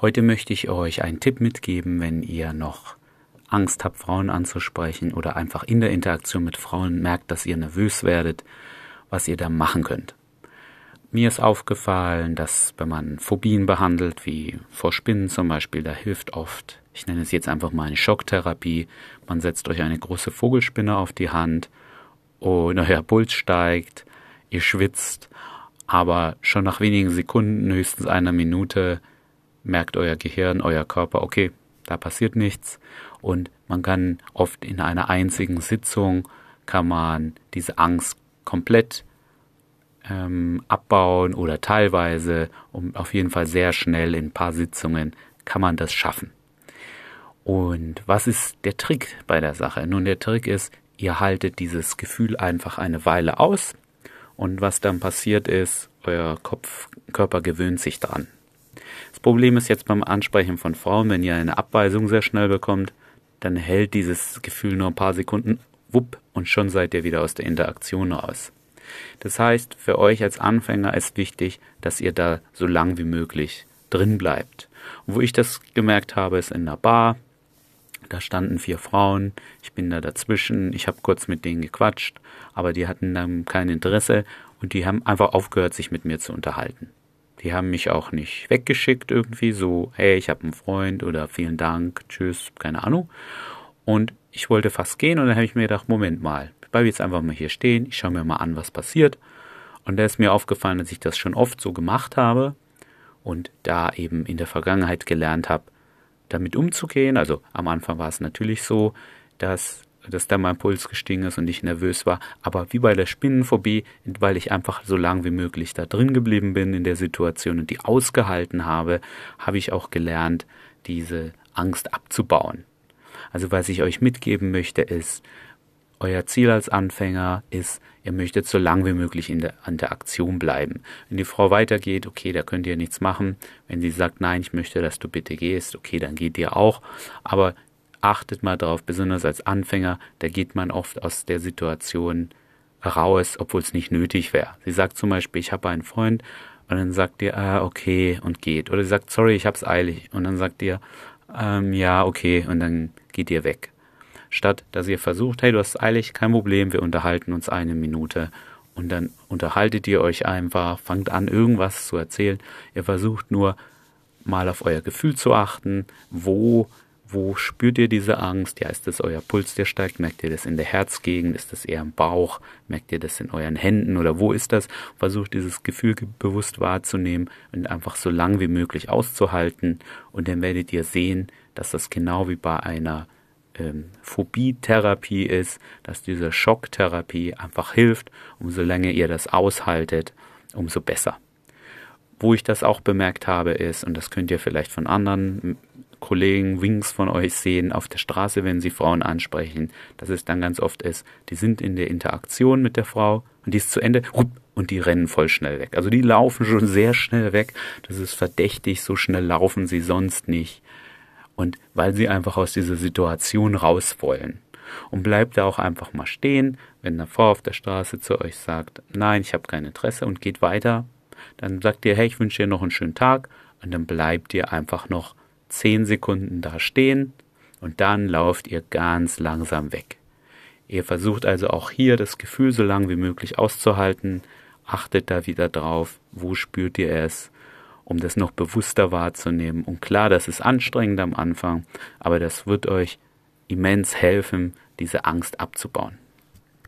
Heute möchte ich euch einen Tipp mitgeben, wenn ihr noch Angst habt, Frauen anzusprechen oder einfach in der Interaktion mit Frauen merkt, dass ihr nervös werdet, was ihr da machen könnt. Mir ist aufgefallen, dass wenn man Phobien behandelt, wie vor Spinnen zum Beispiel, da hilft oft, ich nenne es jetzt einfach mal eine Schocktherapie, man setzt euch eine große Vogelspinne auf die Hand und euer Puls steigt, ihr schwitzt, aber schon nach wenigen Sekunden, höchstens einer Minute, merkt euer Gehirn, euer Körper, okay, da passiert nichts und man kann oft in einer einzigen Sitzung kann man diese Angst komplett ähm, abbauen oder teilweise, um auf jeden Fall sehr schnell in ein paar Sitzungen kann man das schaffen. Und was ist der Trick bei der Sache? Nun, der Trick ist, ihr haltet dieses Gefühl einfach eine Weile aus und was dann passiert ist, euer Kopf, Körper gewöhnt sich dran. Das Problem ist jetzt beim Ansprechen von Frauen, wenn ihr eine Abweisung sehr schnell bekommt, dann hält dieses Gefühl nur ein paar Sekunden, wupp, und schon seid ihr wieder aus der Interaktion raus. Das heißt, für euch als Anfänger ist wichtig, dass ihr da so lang wie möglich drin bleibt. Und wo ich das gemerkt habe, ist in der Bar. Da standen vier Frauen, ich bin da dazwischen, ich habe kurz mit denen gequatscht, aber die hatten dann kein Interesse und die haben einfach aufgehört, sich mit mir zu unterhalten. Die haben mich auch nicht weggeschickt irgendwie, so, hey, ich habe einen Freund oder vielen Dank, tschüss, keine Ahnung. Und ich wollte fast gehen und dann habe ich mir gedacht, Moment mal, ich bleibe jetzt einfach mal hier stehen, ich schaue mir mal an, was passiert. Und da ist mir aufgefallen, dass ich das schon oft so gemacht habe und da eben in der Vergangenheit gelernt habe, damit umzugehen. Also am Anfang war es natürlich so, dass dass da mein Puls gestiegen ist und ich nervös war. Aber wie bei der Spinnenphobie, weil ich einfach so lang wie möglich da drin geblieben bin in der Situation und die ausgehalten habe, habe ich auch gelernt, diese Angst abzubauen. Also was ich euch mitgeben möchte ist, euer Ziel als Anfänger ist, ihr möchtet so lang wie möglich in der, an der Aktion bleiben. Wenn die Frau weitergeht, okay, da könnt ihr nichts machen. Wenn sie sagt, nein, ich möchte, dass du bitte gehst, okay, dann geht ihr auch. Aber achtet mal drauf, besonders als Anfänger, da geht man oft aus der Situation raus, obwohl es nicht nötig wäre. Sie sagt zum Beispiel, ich habe einen Freund und dann sagt ihr, ah, okay und geht. Oder sie sagt, sorry, ich hab's eilig und dann sagt ihr, ähm, ja, okay und dann geht ihr weg. Statt dass ihr versucht, hey, du hast eilig, kein Problem, wir unterhalten uns eine Minute und dann unterhaltet ihr euch einfach, fangt an, irgendwas zu erzählen. Ihr versucht nur mal auf euer Gefühl zu achten, wo wo spürt ihr diese Angst? Ja, ist das euer Puls, der steigt? Merkt ihr das in der Herzgegend? Ist das eher im Bauch? Merkt ihr das in euren Händen? Oder wo ist das? Versucht dieses Gefühl bewusst wahrzunehmen und einfach so lang wie möglich auszuhalten. Und dann werdet ihr sehen, dass das genau wie bei einer ähm, Phobie-Therapie ist, dass diese Schocktherapie einfach hilft. Umso länger ihr das aushaltet, umso besser. Wo ich das auch bemerkt habe, ist, und das könnt ihr vielleicht von anderen Kollegen, Wings von euch sehen auf der Straße, wenn sie Frauen ansprechen, dass es dann ganz oft ist, die sind in der Interaktion mit der Frau und die ist zu Ende und die rennen voll schnell weg. Also die laufen schon sehr schnell weg. Das ist verdächtig, so schnell laufen sie sonst nicht. Und weil sie einfach aus dieser Situation raus wollen. Und bleibt da auch einfach mal stehen, wenn eine Frau auf der Straße zu euch sagt, nein, ich habe kein Interesse und geht weiter, dann sagt ihr, hey, ich wünsche dir noch einen schönen Tag und dann bleibt ihr einfach noch zehn Sekunden da stehen und dann lauft ihr ganz langsam weg. Ihr versucht also auch hier das Gefühl so lang wie möglich auszuhalten, achtet da wieder drauf, wo spürt ihr es, um das noch bewusster wahrzunehmen. Und klar, das ist anstrengend am Anfang, aber das wird euch immens helfen, diese Angst abzubauen.